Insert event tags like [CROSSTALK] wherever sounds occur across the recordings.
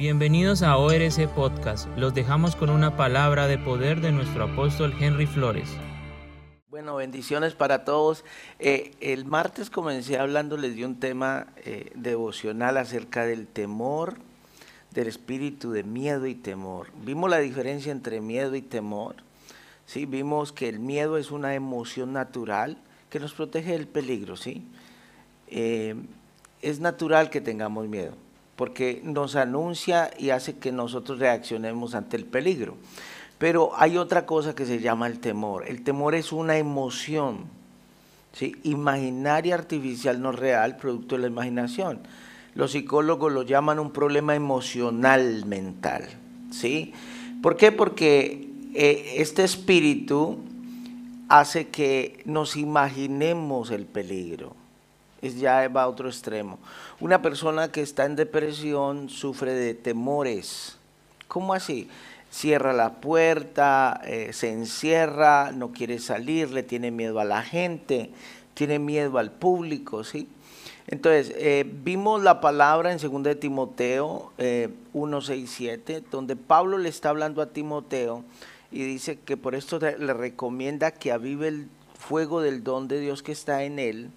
Bienvenidos a ORC Podcast. Los dejamos con una palabra de poder de nuestro apóstol Henry Flores. Bueno, bendiciones para todos. Eh, el martes comencé hablándoles de un tema eh, devocional acerca del temor, del espíritu de miedo y temor. Vimos la diferencia entre miedo y temor. ¿sí? Vimos que el miedo es una emoción natural que nos protege del peligro. ¿sí? Eh, es natural que tengamos miedo porque nos anuncia y hace que nosotros reaccionemos ante el peligro. Pero hay otra cosa que se llama el temor. El temor es una emoción, imaginaria, artificial, no real, producto de la imaginación. Los psicólogos lo llaman un problema emocional mental. ¿sí? ¿Por qué? Porque eh, este espíritu hace que nos imaginemos el peligro es ya va a otro extremo. Una persona que está en depresión sufre de temores. ¿Cómo así? Cierra la puerta, eh, se encierra, no quiere salir, le tiene miedo a la gente, tiene miedo al público, ¿sí? Entonces, eh, vimos la palabra en 2 de Timoteo eh, 1, 6, 7, donde Pablo le está hablando a Timoteo y dice que por esto le recomienda que avive el fuego del don de Dios que está en él,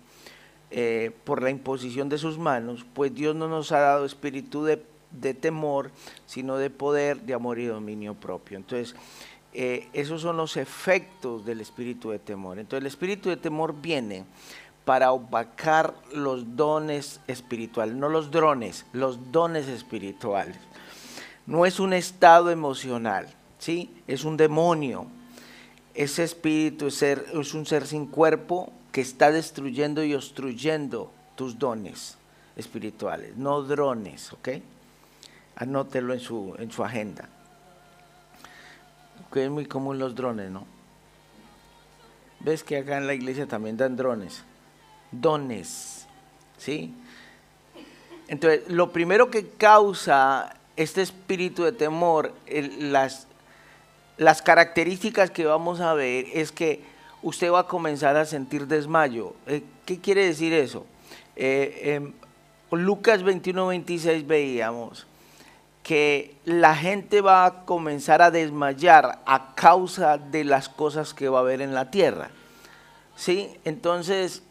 eh, por la imposición de sus manos, pues Dios no nos ha dado espíritu de, temor, sino de poder, de amor y dominio propio. Entonces, eh, esos son los efectos del espíritu de temor. Entonces, el espíritu de temor viene para opacar los dones espirituales, no los drones, los dones espirituales. No es un estado emocional, ¿sí? Es un demonio. Ese espíritu es, un ser sin cuerpo, que está destruyendo y obstruyendo tus dones espirituales, no drones, ¿ok? Anótelo en su, en su agenda. Que es muy común los drones, ¿no? Ves que acá en la iglesia también dan drones. Dones, ¿sí? Entonces, lo primero que causa este espíritu de temor, las, las características que vamos a ver es que usted va a comenzar a sentir desmayo. Eh, ¿Qué quiere decir eso? Eh, em, Lucas 21, 26 veíamos que la gente va a comenzar a desmayar a causa de las cosas que va a haber en la tierra. ¿Sí? Entonces,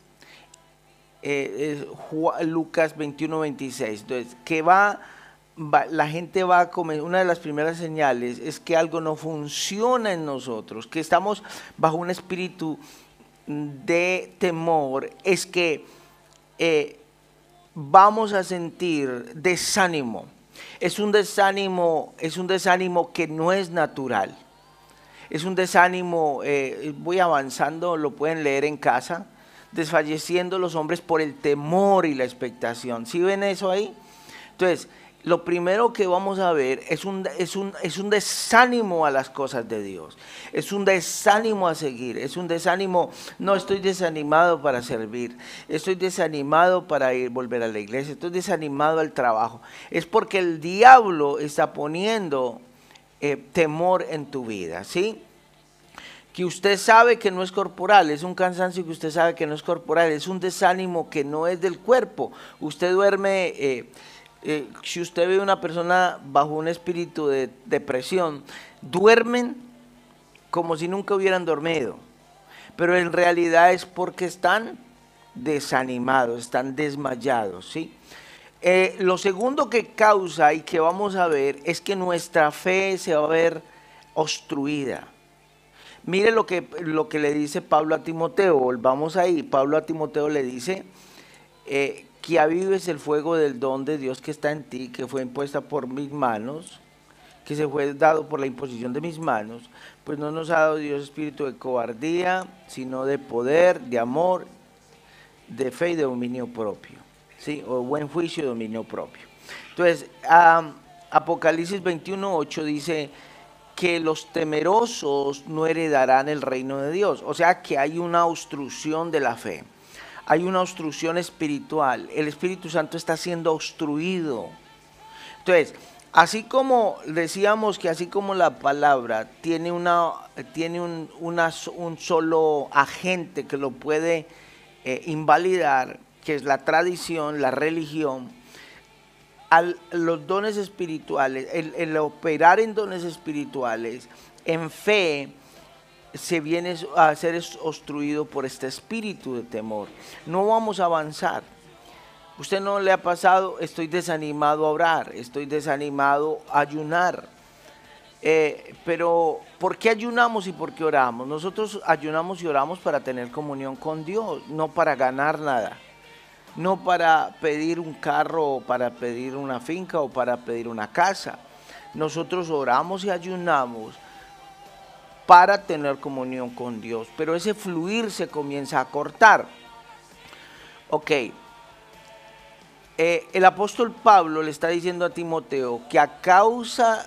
eh, Lucas 21, 26, entonces, que va la gente va a comer, una de las primeras señales es que algo no funciona en nosotros, que estamos bajo un espíritu de temor, es que eh, vamos a sentir desánimo. Es un desánimo, es un desánimo que no es natural. Es un desánimo, eh, voy avanzando, lo pueden leer en casa, desfalleciendo los hombres por el temor y la expectación. ¿Sí ven eso ahí? Entonces, lo primero que vamos a ver es un, es, un, es un, desánimo a las cosas de Dios, es un desánimo a seguir, es un desánimo, no estoy desanimado para servir, estoy desanimado para ir, volver a la iglesia, estoy desanimado al trabajo. Es porque el diablo está poniendo eh, temor en tu vida, ¿sí? Que usted sabe que no es corporal, es un cansancio que usted sabe que no es corporal, es un desánimo que no es del cuerpo. Usted duerme... Eh, eh, si usted ve una persona bajo un espíritu de depresión, duermen como si nunca hubieran dormido, pero en realidad es porque están desanimados, están desmayados, ¿sí? Eh, lo segundo que causa y que vamos a ver es que nuestra fe se va a ver obstruida. Mire lo que, lo que le dice Pablo a Timoteo, volvamos ahí, Pablo a Timoteo le dice eh, que avives el fuego del don de Dios que está en ti, que fue impuesta por mis manos, que se fue dado por la imposición de mis manos, pues no nos ha dado Dios espíritu de cobardía, sino de poder, de amor, de fe y de dominio propio, ¿sí? o buen juicio y dominio propio. Entonces, Apocalipsis 21.8 dice que los temerosos no heredarán el reino de Dios, o sea que hay una obstrucción de la fe hay una obstrucción espiritual. El Espíritu Santo está siendo obstruido. Entonces, así como decíamos que así como la palabra tiene, una, tiene un, un solo agente que lo puede eh, invalidar, que es la tradición, la religión, los dones espirituales, el, el operar en dones espirituales, en fe, se viene a ser obstruido por este espíritu de temor. No vamos a avanzar. Usted no le ha pasado, estoy desanimado a orar, estoy desanimado a ayunar. Eh, pero, ¿por qué ayunamos y por qué oramos? Nosotros ayunamos y oramos para tener comunión con Dios, no para ganar nada. No para pedir un carro o para pedir una finca o para pedir una casa. Nosotros oramos y ayunamos para tener comunión con Dios. Pero ese fluir se comienza a cortar. Ok. Eh, el apóstol Pablo le está diciendo a Timoteo que a causa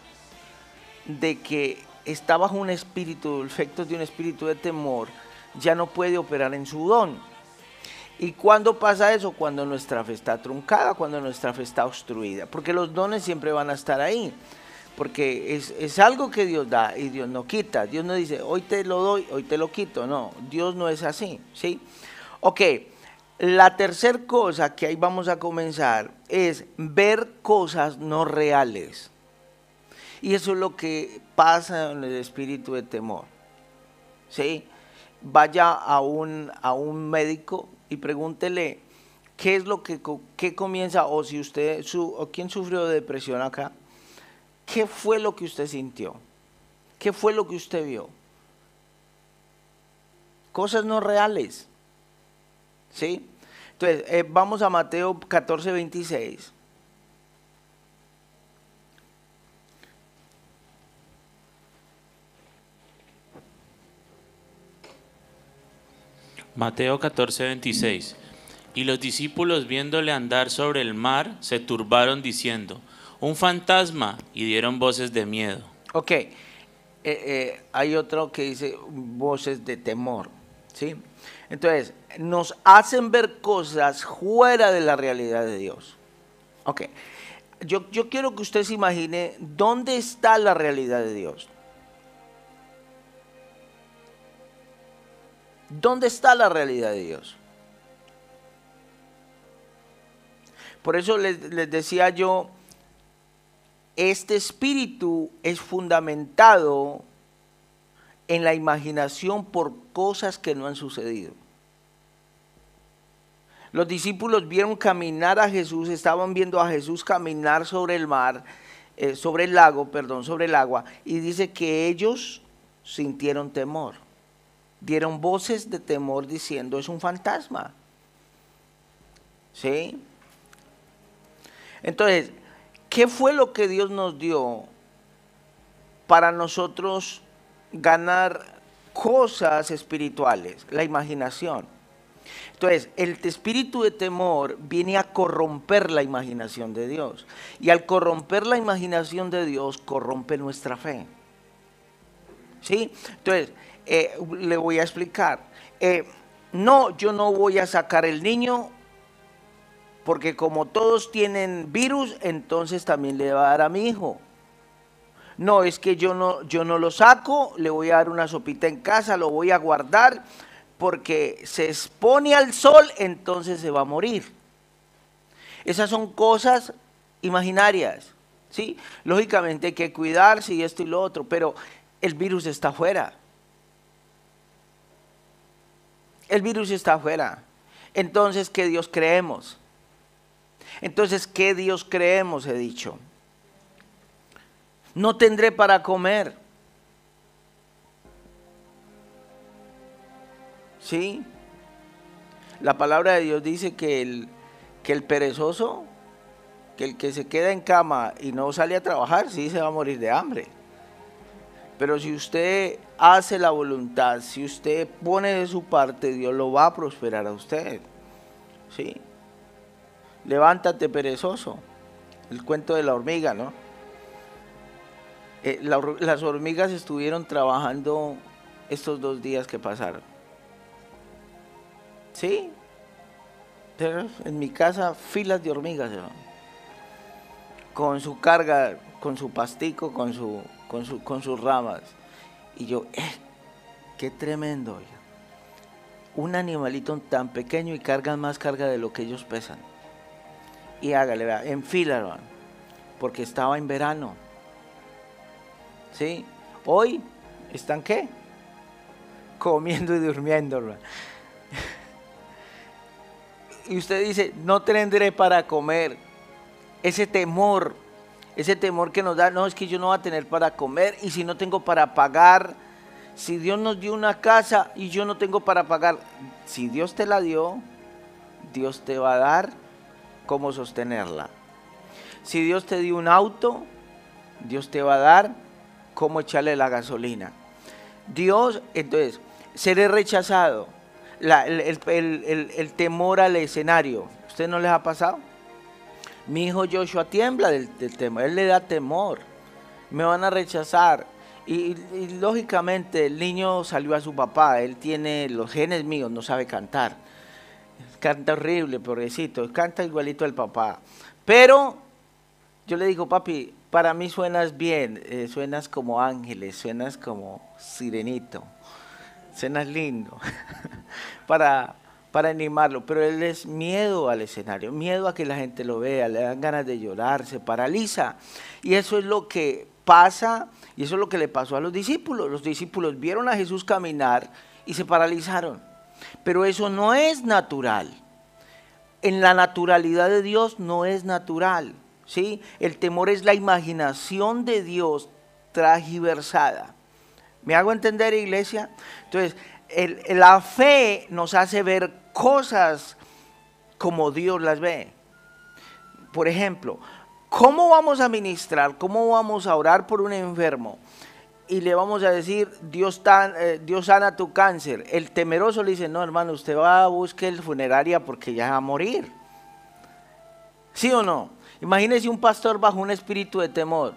de que está bajo un espíritu, [LAUGHS] efectos de un espíritu de temor, ya no puede operar en su don. ¿Y cuándo pasa eso? Cuando nuestra fe está truncada, cuando nuestra fe está obstruida, porque los dones siempre van a estar ahí porque es, algo que Dios da y Dios no quita. Dios no dice, hoy te lo doy, hoy te lo quito. No, Dios no es así, ¿sí? Ok, la tercera cosa que ahí vamos a comenzar es ver cosas no reales. Y eso es lo que pasa en el espíritu de temor. ¿Sí? Vaya a un, a un médico y pregúntele qué es lo que qué comienza, o si usted, su, o quién sufrió de depresión acá. ¿Qué fue lo que usted sintió? ¿Qué fue lo que usted vio? Cosas no reales. ¿Sí? Entonces, eh, vamos a Mateo 14, 26. Mateo 14, 26. Y los discípulos viéndole andar sobre el mar, se turbaron diciendo, un fantasma y dieron voces de miedo. Ok, eh, eh, hay otro que dice voces de temor, ¿sí? Entonces, nos hacen ver cosas fuera de la realidad de Dios. Ok, yo, yo quiero que usted se imagine dónde está la realidad de Dios. ¿Dónde está la realidad de Dios? Por eso les, les decía yo este espíritu es fundamentado en la imaginación por cosas que no han sucedido. Los discípulos vieron caminar a Jesús, estaban viendo a Jesús caminar sobre el mar, eh, sobre el lago, perdón, sobre el agua, y dice que ellos sintieron temor. Dieron voces de temor diciendo, es un fantasma. ¿Sí? Entonces, ¿Qué fue lo que Dios nos dio para nosotros ganar cosas espirituales? La imaginación. Entonces, el espíritu de temor viene a corromper la imaginación de Dios. Y al corromper la imaginación de Dios, corrompe nuestra fe. ¿Sí? Entonces, eh, le voy a explicar. Eh, no, yo no voy a sacar el niño porque como todos tienen virus, entonces también le va a dar a mi hijo. No, es que yo no, yo no lo saco, le voy a dar una sopita en casa, lo voy a guardar, porque se expone al sol, entonces se va a morir. Esas son cosas imaginarias, ¿sí? Lógicamente hay que cuidarse y esto y lo otro, pero el virus está afuera. El virus está afuera. Entonces, ¿qué Dios creemos? Entonces, ¿qué Dios creemos? He dicho. No tendré para comer. ¿Sí? La palabra de Dios dice que el, que el perezoso, que el que se queda en cama y no sale a trabajar, sí se va a morir de hambre. Pero si usted hace la voluntad, si usted pone de su parte, Dios lo va a prosperar a usted. ¿Sí? Levántate perezoso. El cuento de la hormiga, ¿no? Eh, las hormigas estuvieron trabajando estos dos días que pasaron. ¿Sí? En mi casa filas de hormigas, con su carga, con su pastico, con, su, con, su, con sus ramas. Y yo, eh, qué tremendo. Un animalito tan pequeño y cargan más carga de lo que ellos pesan y hágale, vea, en fila, porque estaba en verano. ¿Sí? Hoy están qué? Comiendo y durmiendo. [LAUGHS] Y usted dice, no tendré para comer. Ese temor, ese temor que nos da, no es que yo no voy a tener para comer y si no tengo para pagar, si Dios nos dio una casa y yo no tengo para pagar, si Dios te la dio, Dios te va a dar cómo sostenerla. Si Dios te dio un auto, Dios te va a dar cómo echarle la gasolina. Dios, entonces, seré rechazado. el, temor al escenario. ¿Usted no les ha pasado? Mi hijo Joshua tiembla del, temor. Él le da temor. Me van a rechazar. Y, lógicamente el niño salió a su papá. Él tiene los genes míos, no sabe cantar. Canta horrible, pobrecito. Canta igualito al papá. Pero yo le digo, papi, para mí suenas bien, eh, suenas como ángeles, suenas como sirenito, suenas lindo, [LAUGHS] para, para animarlo, pero él es miedo al escenario, miedo a que la gente lo vea, le dan ganas de llorar, se paraliza. Y eso es lo que pasa, y eso es lo que le pasó a los discípulos. Los discípulos vieron a Jesús caminar y se paralizaron. Pero eso no es natural. En la naturalidad de Dios no es natural. ¿sí? El temor es la imaginación de Dios tragiversada. ¿Me hago entender, iglesia? Entonces, la fe nos hace ver cosas como Dios las ve. Por ejemplo, ¿cómo vamos a ministrar? ¿Cómo vamos a orar por un enfermo? Y le vamos a decir, Dios, eh, Dios sana tu cáncer. El temeroso le dice, no hermano, usted va a buscar el funeraria porque ya va a morir. ¿Sí o no? Imagínese un pastor bajo un espíritu de temor.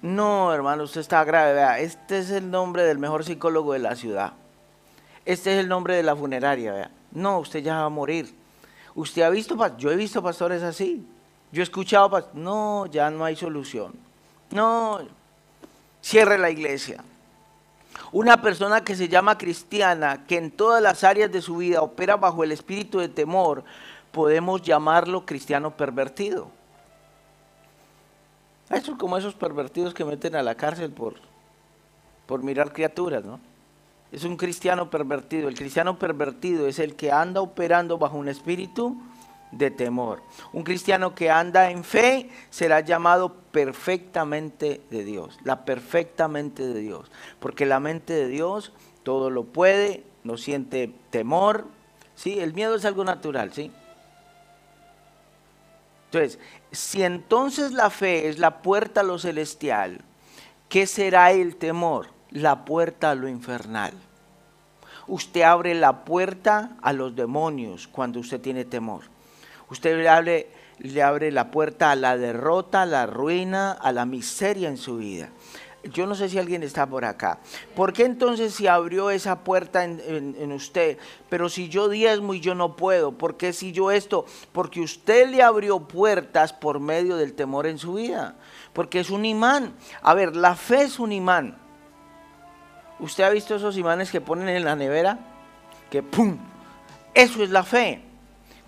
No, hermano, usted está grave. Vea, este es el nombre del mejor psicólogo de la ciudad. Este es el nombre de la funeraria. Vea. No, usted ya va a morir. ¿Usted ha visto? Yo he visto pastores así. Yo he escuchado, no, ya no hay solución. No, cierre la iglesia. Una persona que se llama cristiana, que en todas las áreas de su vida opera bajo el espíritu de temor, podemos llamarlo cristiano pervertido. Eso es como esos pervertidos que meten a la cárcel por, por mirar criaturas, ¿no? Es un cristiano pervertido. El cristiano pervertido es el que anda operando bajo un espíritu de temor. Un cristiano que anda en fe será llamado perfectamente de Dios, la perfectamente de Dios, porque la mente de Dios todo lo puede, no siente temor, ¿sí? El miedo es algo natural, ¿sí? Entonces, si entonces la fe es la puerta a lo celestial, ¿qué será el temor? La puerta a lo infernal. Usted abre la puerta a los demonios cuando usted tiene temor. Usted le abre, le abre la puerta a la derrota, a la ruina, a la miseria en su vida yo no sé si alguien está por acá. ¿Por qué entonces si abrió esa puerta en, usted? Pero si yo diezmo y yo no puedo, ¿por qué si yo esto? Porque usted le abrió puertas por medio del temor en su vida. Porque es un imán. A ver, la fe es un imán. ¿Usted ha visto esos imanes que ponen en la nevera? Que ¡pum! Eso es la fe.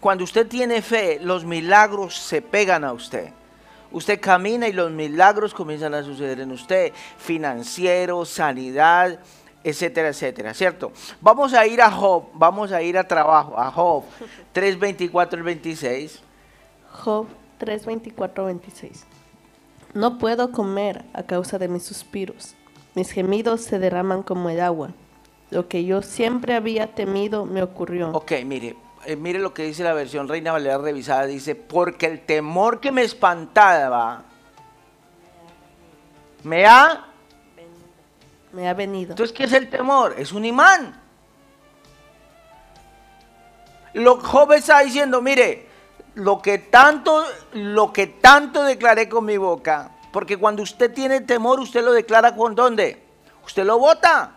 Cuando usted tiene fe, los milagros se pegan a usted. Usted camina y los milagros comienzan a suceder en usted, financiero, sanidad, etcétera, etcétera, ¿cierto? Vamos a ir a Job, vamos a ir a trabajo, a Job 3.24 al 26. Job 3.24 26. No puedo comer a causa de mis suspiros, mis gemidos se derraman como el agua. Lo que yo siempre había temido me ocurrió. Ok, mire, eh, mire lo que dice la versión Reina Valera revisada, dice, porque el temor que me espantaba me ha... Me ha venido. Entonces, ¿qué es el temor? Es un imán. Lo joven está diciendo, mire, lo que tanto, lo que tanto declaré con mi boca, porque cuando usted tiene temor, usted lo declara con dónde? Usted lo vota.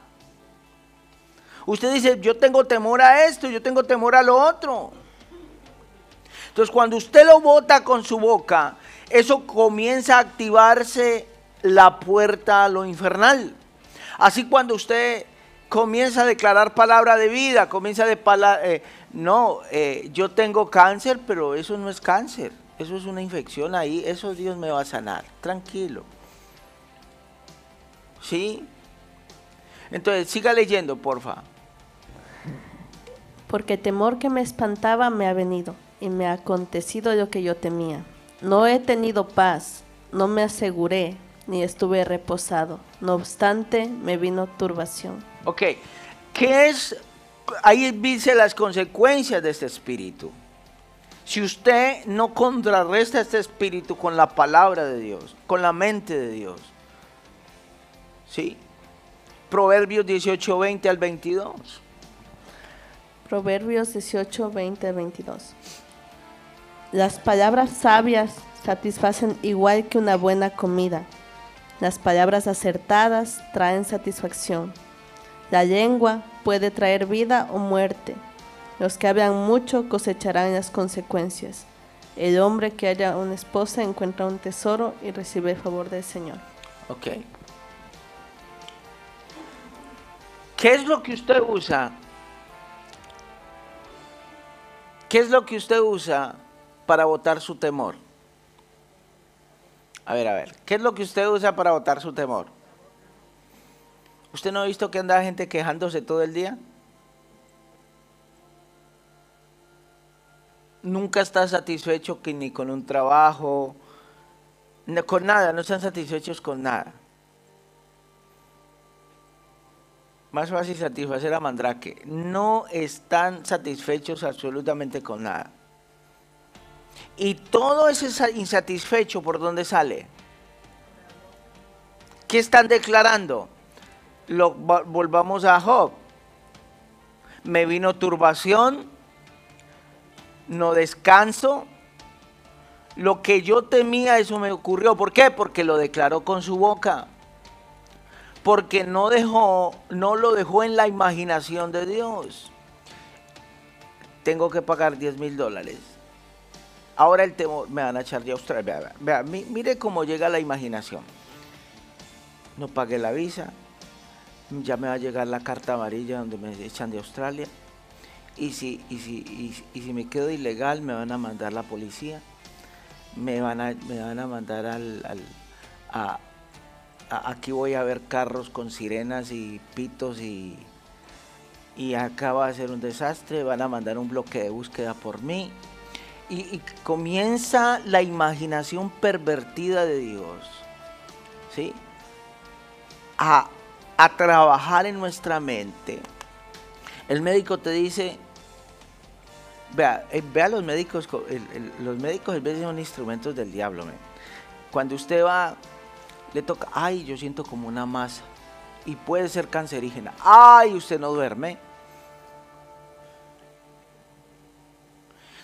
Usted dice, yo tengo temor a esto, yo tengo temor a lo otro. Entonces cuando usted lo bota con su boca, eso comienza a activarse la puerta a lo infernal. Así cuando usted comienza a declarar palabra de vida, comienza declarar, eh, no, eh, yo tengo cáncer, pero eso no es cáncer. eso es una infección ahí, eso Dios me va a sanar, tranquilo. ¿Sí? Entonces, siga leyendo, porfa. Porque temor que me espantaba me ha venido, y me ha acontecido lo que yo temía. No he tenido paz, no me aseguré, ni estuve reposado. No obstante, me vino turbación. Ok, ¿qué es? Ahí dice las consecuencias de este espíritu. Si usted no contrarresta este espíritu con la palabra de Dios, con la mente de Dios, ¿sí? Proverbios 18, 20 al 22. Proverbios 18, 20 al 22. Las palabras sabias satisfacen igual que una buena comida. Las palabras acertadas traen satisfacción. La lengua puede traer vida o muerte. Los que hablan mucho cosecharán las consecuencias. El hombre que haya una esposa encuentra un tesoro y recibe el favor del Señor. Ok. ¿Qué es lo que usted usa? ¿Qué es lo que usted usa para votar su temor? A ver, a ver. ¿Qué es lo que usted usa para votar su temor? ¿Usted no ha visto que anda gente quejándose todo el día? Nunca está satisfecho que ni con un trabajo, con nada, no están satisfechos con nada. Más fácil satisfacer a Mandrake. No están satisfechos absolutamente con nada. Y todo ese sa- insatisfecho, ¿por dónde sale? ¿Qué están declarando? Volvamos a Job. Me vino turbación, no descanso. Lo que yo temía, eso me ocurrió. ¿Por qué? Porque lo declaró con su boca. Porque no dejó, no lo dejó en la imaginación de Dios. Tengo que pagar 10 mil dólares. Ahora el temor, me van a echar de Australia. Mire cómo llega la imaginación. No pagué la visa, ya me va a llegar la carta amarilla donde me echan de Australia. Y si, y si, y si- me quedo ilegal, me van a mandar la policía. Me van a, me van a mandar al, al- a- aquí voy a ver carros con sirenas y pitos y, y acá va a ser un desastre, van a mandar un bloque de búsqueda por mí. Y, comienza la imaginación pervertida de Dios, ¿sí? A, a trabajar en nuestra mente. El médico te dice, vea, eh, vea los médicos, los médicos a veces son instrumentos del diablo, men. Cuando usted va, le toca, ay, yo siento como una masa y puede ser cancerígena. Ay, usted no duerme.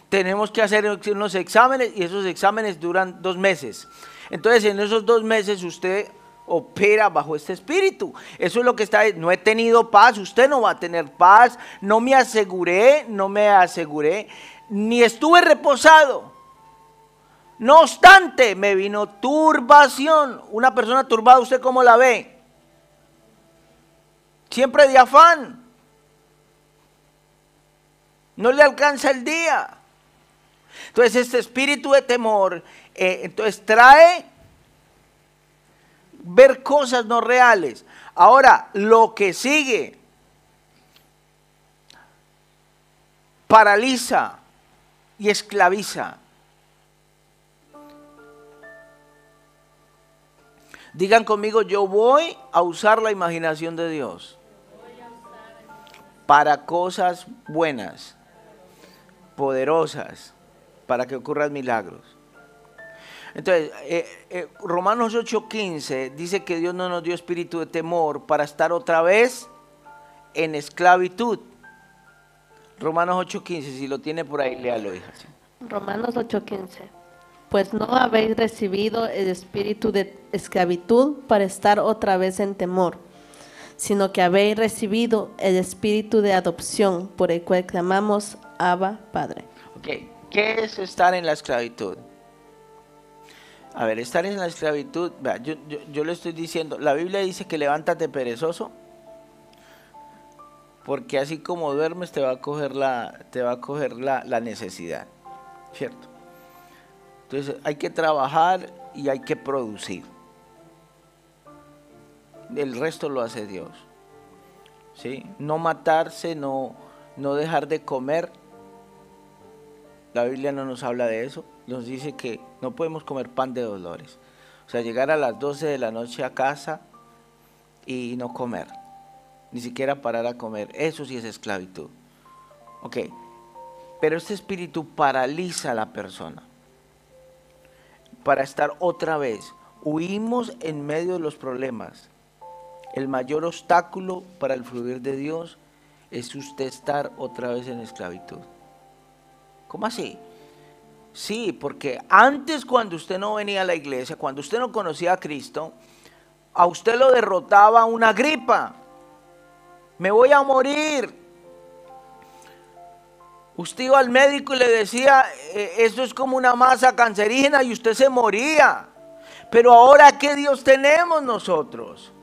Tenemos que hacer unos exámenes y esos exámenes duran dos meses. Entonces, en esos dos meses usted opera bajo este espíritu. Eso es lo que está, no he tenido paz, usted no va a tener paz, no me aseguré, no me aseguré, ni estuve reposado. No obstante, me vino turbación. Una persona turbada, ¿usted cómo la ve? Siempre de afán. No le alcanza el día. Entonces este espíritu de temor, eh, entonces trae ver cosas no reales. Ahora, lo que sigue paraliza y esclaviza. Digan conmigo, yo voy a usar la imaginación de Dios para cosas buenas, poderosas, para que ocurran milagros. Entonces, eh, eh, Romanos 8:15 dice que Dios no nos dio espíritu de temor para estar otra vez en esclavitud. Romanos 8:15, si lo tiene por ahí, léalo, hija. Romanos 8:15. Pues no habéis recibido el espíritu de esclavitud para estar otra vez en temor, sino que habéis recibido el espíritu de adopción por el cual clamamos Abba, Padre. Ok, ¿qué es estar en la esclavitud? A ver, estar en la esclavitud, yo, yo, yo le estoy diciendo, la Biblia dice que levántate perezoso, porque así como duermes te va a coger la, te va a coger la, la necesidad, ¿cierto? Entonces hay que trabajar y hay que producir. El resto lo hace Dios. ¿Sí? No matarse, no, no dejar de comer. La Biblia no nos habla de eso. Nos dice que no podemos comer pan de dolores. O sea, llegar a las 12 de la noche a casa y no comer. Ni siquiera parar a comer. Eso sí es esclavitud. Ok. Pero este espíritu paraliza a la persona para estar otra vez. Huimos en medio de los problemas. El mayor obstáculo para el fluir de Dios es usted estar otra vez en esclavitud. ¿Cómo así? Sí, porque antes cuando usted no venía a la iglesia, cuando usted no conocía a Cristo, a usted lo derrotaba una gripa. Me voy a morir. Usted iba al médico y le decía, eh, esto es como una masa cancerígena y usted se moría. Pero ahora, ¿qué Dios tenemos nosotros?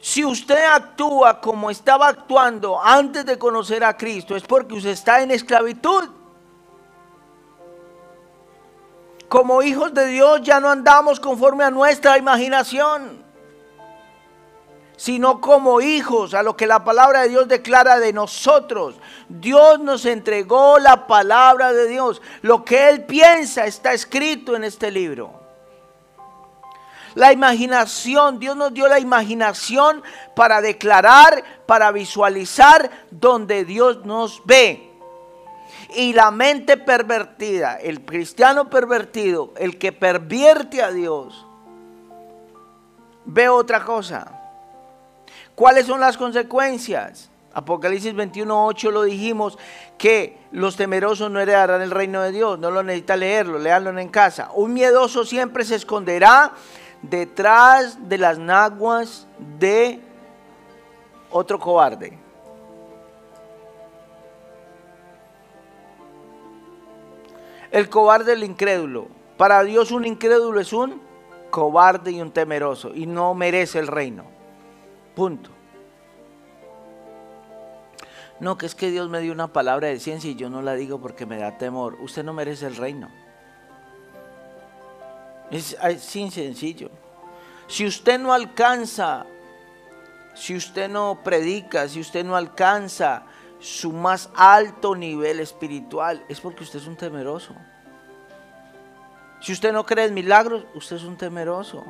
Si usted actúa como estaba actuando antes de conocer a Cristo, es porque usted está en esclavitud. Como hijos de Dios ya no andamos conforme a nuestra imaginación sino como hijos, a lo que la palabra de Dios declara de nosotros. Dios nos entregó la palabra de Dios. Lo que Él piensa está escrito en este libro. La imaginación, Dios nos dio la imaginación para declarar, para visualizar donde Dios nos ve. Y la mente pervertida, el cristiano pervertido, el que pervierte a Dios, ve otra cosa ¿Cuáles son las consecuencias? Apocalipsis 21.8 lo dijimos que los temerosos no heredarán el reino de Dios. No lo necesita leerlo, leanlo en casa. Un miedoso siempre se esconderá detrás de las naguas de otro cobarde. El cobarde, el incrédulo. Para Dios un incrédulo es un cobarde y un temeroso y no merece el reino. Punto. No, que es que Dios me dio una palabra de ciencia y yo no la digo porque me da temor. Usted no merece el reino. Es así sencillo. Si usted no alcanza, si usted no predica, si usted no alcanza su más alto nivel espiritual, es porque usted es un temeroso. Si usted no cree en milagros, usted es un temeroso.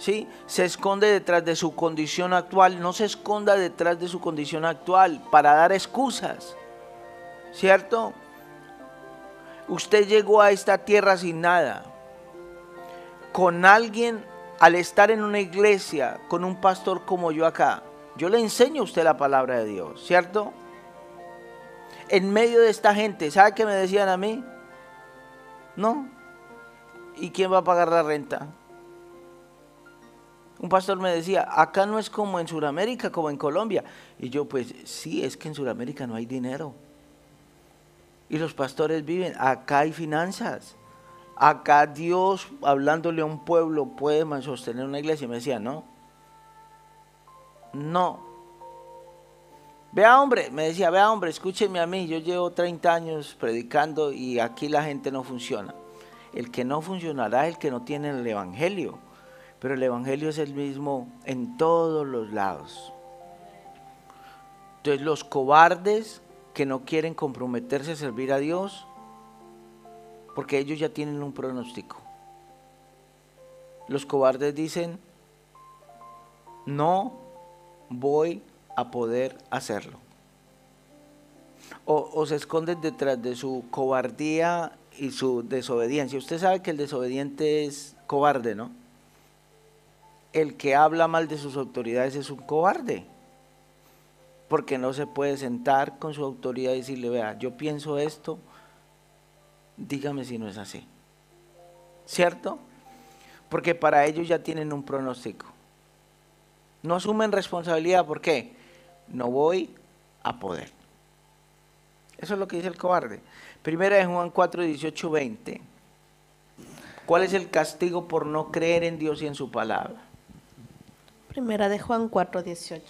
¿Sí? Se esconde detrás de su condición actual. No se esconda detrás de su condición actual para dar excusas. ¿Cierto? Usted llegó a esta tierra sin nada. Con alguien, al estar en una iglesia, con un pastor como yo acá, yo le enseño a usted la palabra de Dios, ¿cierto? En medio de esta gente, ¿sabe qué me decían a mí? No. ¿Y quién va a pagar la renta? Un pastor me decía, acá no es como en Sudamérica, como en Colombia. Y yo, pues sí, es que en Sudamérica no hay dinero. Y los pastores viven, acá hay finanzas. Acá Dios, hablándole a un pueblo, puede sostener una iglesia. Y me decía, no. No. Vea hombre, me decía, vea hombre, escúcheme a mí, yo llevo 30 años predicando y aquí la gente no funciona. El que no funcionará es el que no tiene el Evangelio pero el Evangelio es el mismo en todos los lados. Entonces los cobardes que no quieren comprometerse a servir a Dios, porque ellos ya tienen un pronóstico. Los cobardes dicen, no voy a poder hacerlo. O, se esconden detrás de su cobardía y su desobediencia. Usted sabe que el desobediente es cobarde, ¿no? El que habla mal de sus autoridades es un cobarde. Porque no se puede sentar con su autoridad y decirle, vea, yo pienso esto, dígame si no es así. ¿Cierto? Porque para ellos ya tienen un pronóstico. No asumen responsabilidad, ¿por qué? No voy a poder. Eso es lo que dice el cobarde. Primera de Juan 4, 18, 20. ¿Cuál es el castigo por no creer en Dios y en su palabra? Primera de Juan 4, 18.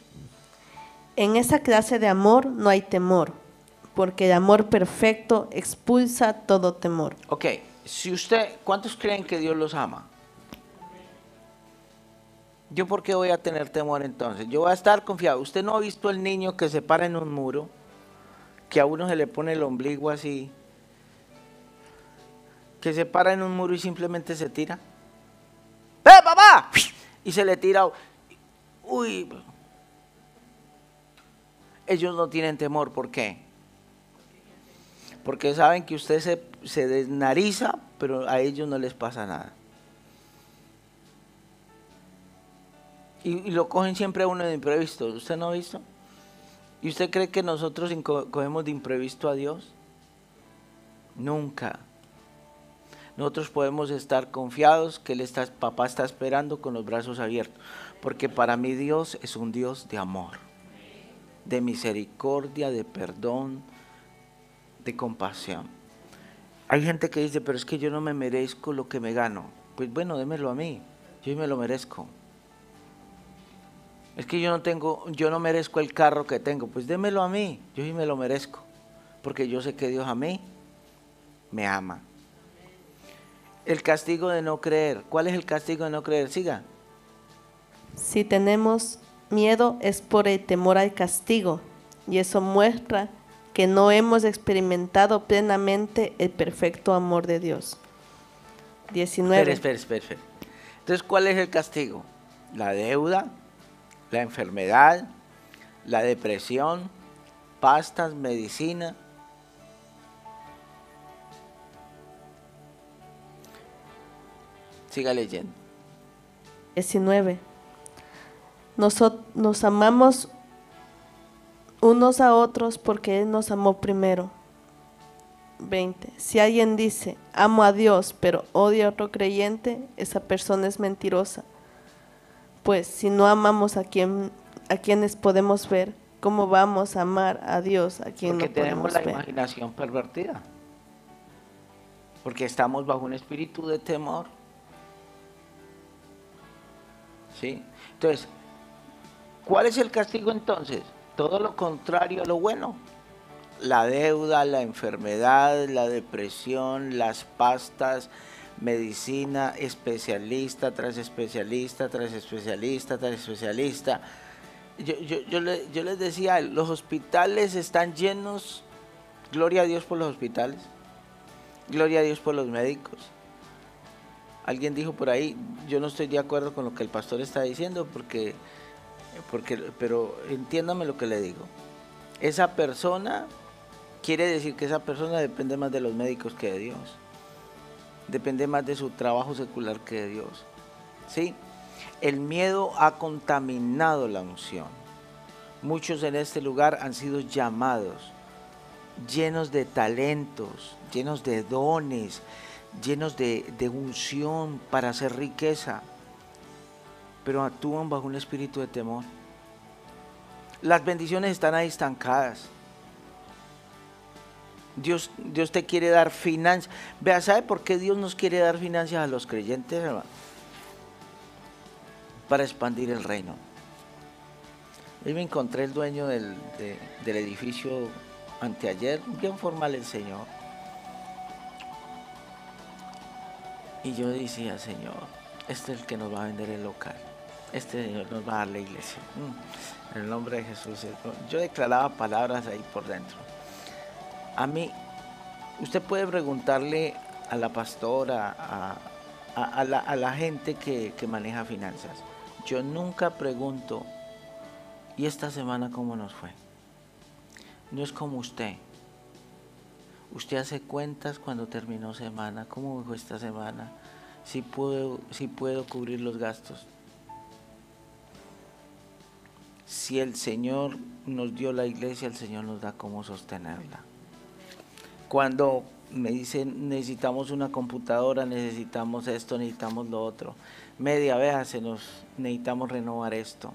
En esa clase de amor no hay temor, porque el amor perfecto expulsa todo temor. Ok, Si usted, ¿cuántos creen que Dios los ama? ¿Yo por qué voy a tener temor entonces? Yo voy a estar confiado. ¿Usted no ha visto el niño que se para en un muro? Que a uno se le pone el ombligo así. Que se para en un muro y simplemente se tira. ¡Eh, papá! Y se le tira. Uy. Ellos no tienen temor. ¿Por qué? Porque saben que usted se, se desnariza, pero a ellos no les pasa nada. Y, lo cogen siempre a uno de imprevisto. ¿Usted no ha visto? ¿Y usted cree que nosotros cogemos de imprevisto a Dios? Nunca. Nosotros podemos estar confiados que él está, papá está esperando con los brazos abiertos. Porque para mí Dios es un Dios de amor, de misericordia, de perdón, de compasión. Hay gente que dice, pero es que yo no me merezco lo que me gano. Pues bueno, démelo a mí. Yo me lo merezco. Es que yo no tengo, yo no merezco el carro que tengo. Pues démelo a mí, yo sí me lo merezco. Porque yo sé que Dios a mí me ama. El castigo de no creer. ¿Cuál es el castigo de no creer? Siga. Si tenemos miedo es por el temor al castigo. Y eso muestra que no hemos experimentado plenamente el perfecto amor de Dios. 19. Espera, espera, espera. Entonces, ¿cuál es el castigo? La deuda, la enfermedad, la depresión, pastas, medicina. Siga leyendo. 19. Nos, nos amamos unos a otros porque Él nos amó primero. 20. Si alguien dice, amo a Dios, pero odia a otro creyente, esa persona es mentirosa pues si no amamos a quien a quienes podemos ver, ¿cómo vamos a amar a Dios a quien Porque no tenemos la imaginación pervertida. Porque estamos bajo un espíritu de temor. ¿Sí? Entonces, ¿cuál es el castigo entonces? Todo lo contrario a lo bueno. La deuda, la enfermedad, la depresión, las pastas, medicina, especialista tras especialista, tras especialista, tras especialista. Yo, yo, yo, les decía, los hospitales están llenos, gloria a Dios por los hospitales, gloria a Dios por los médicos. Alguien dijo por ahí, yo no estoy de acuerdo con lo que el pastor está diciendo, porque, porque, pero entiéndame lo que le digo. Esa persona quiere decir que esa persona depende más de los médicos que de Dios depende más de su trabajo secular que de Dios. ¿Sí? El miedo ha contaminado la unción. Muchos en este lugar han sido llamados, llenos de talentos, llenos de dones, llenos de, de unción para hacer riqueza, pero actúan bajo un espíritu de temor. Las bendiciones están ahí estancadas Dios, Dios te quiere dar finanzas. Vea, ¿sabe por qué Dios nos quiere dar finanzas a los creyentes, hermano? Para expandir el reino. Hoy me encontré el dueño del, del edificio anteayer, bien formal el Señor. Y yo decía, Señor, este es el que nos va a vender el local. Este Señor nos va a dar la iglesia. Mm, en el nombre de Jesús. Yo declaraba palabras ahí por dentro. A mí, usted puede preguntarle a la pastora, a, la, gente que maneja finanzas. Yo nunca pregunto, ¿y esta semana cómo nos fue? No es como usted. Usted hace cuentas cuando terminó semana, cómo fue esta semana, si puedo, si puedo cubrir los gastos. Si el Señor nos dio la iglesia, el Señor nos da cómo sostenerla. Cuando me dicen necesitamos una computadora, necesitamos esto, necesitamos lo otro. Media, vea, se nos necesitamos renovar esto.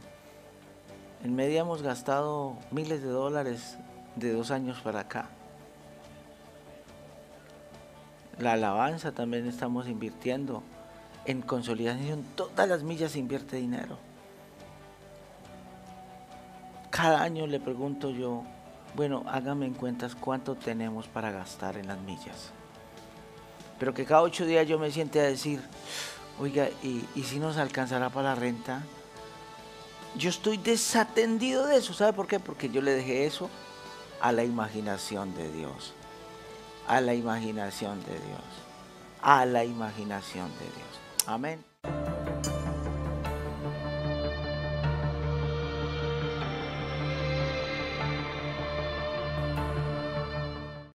En media hemos gastado miles de dólares de dos años para acá la alabanza también estamos invirtiendo. En consolidación todas las millas se invierte dinero. Cada año le pregunto yo, bueno, hágame en cuentas cuánto tenemos para gastar en las millas. Pero que cada ocho días yo me siente a decir, oiga, ¿y, y si nos alcanzará para la renta? Yo estoy desatendido de eso, ¿sabe por qué? Porque yo le dejé eso a la imaginación de Dios a la imaginación de Dios. A la imaginación de Dios. Amén.